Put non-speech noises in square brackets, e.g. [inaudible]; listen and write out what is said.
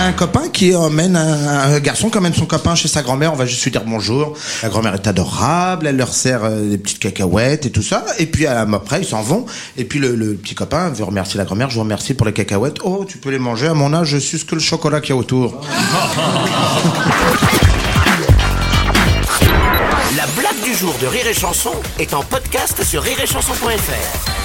Un, copain qui emmène un, garçon qui emmène son copain chez sa grand-mère. On va juste lui dire bonjour. La grand-mère est adorable. Elle leur sert euh, des petites cacahuètes et tout ça. Et puis euh, après, ils s'en vont. Et puis le, le petit copain veut remercier la grand-mère. Je vous remercie pour les cacahuètes. Oh, tu peux les manger. À mon âge, je suce que le chocolat qu'il y a autour. [laughs] La blague du jour de Rire et Chanson est en podcast sur rireetchanson.fr.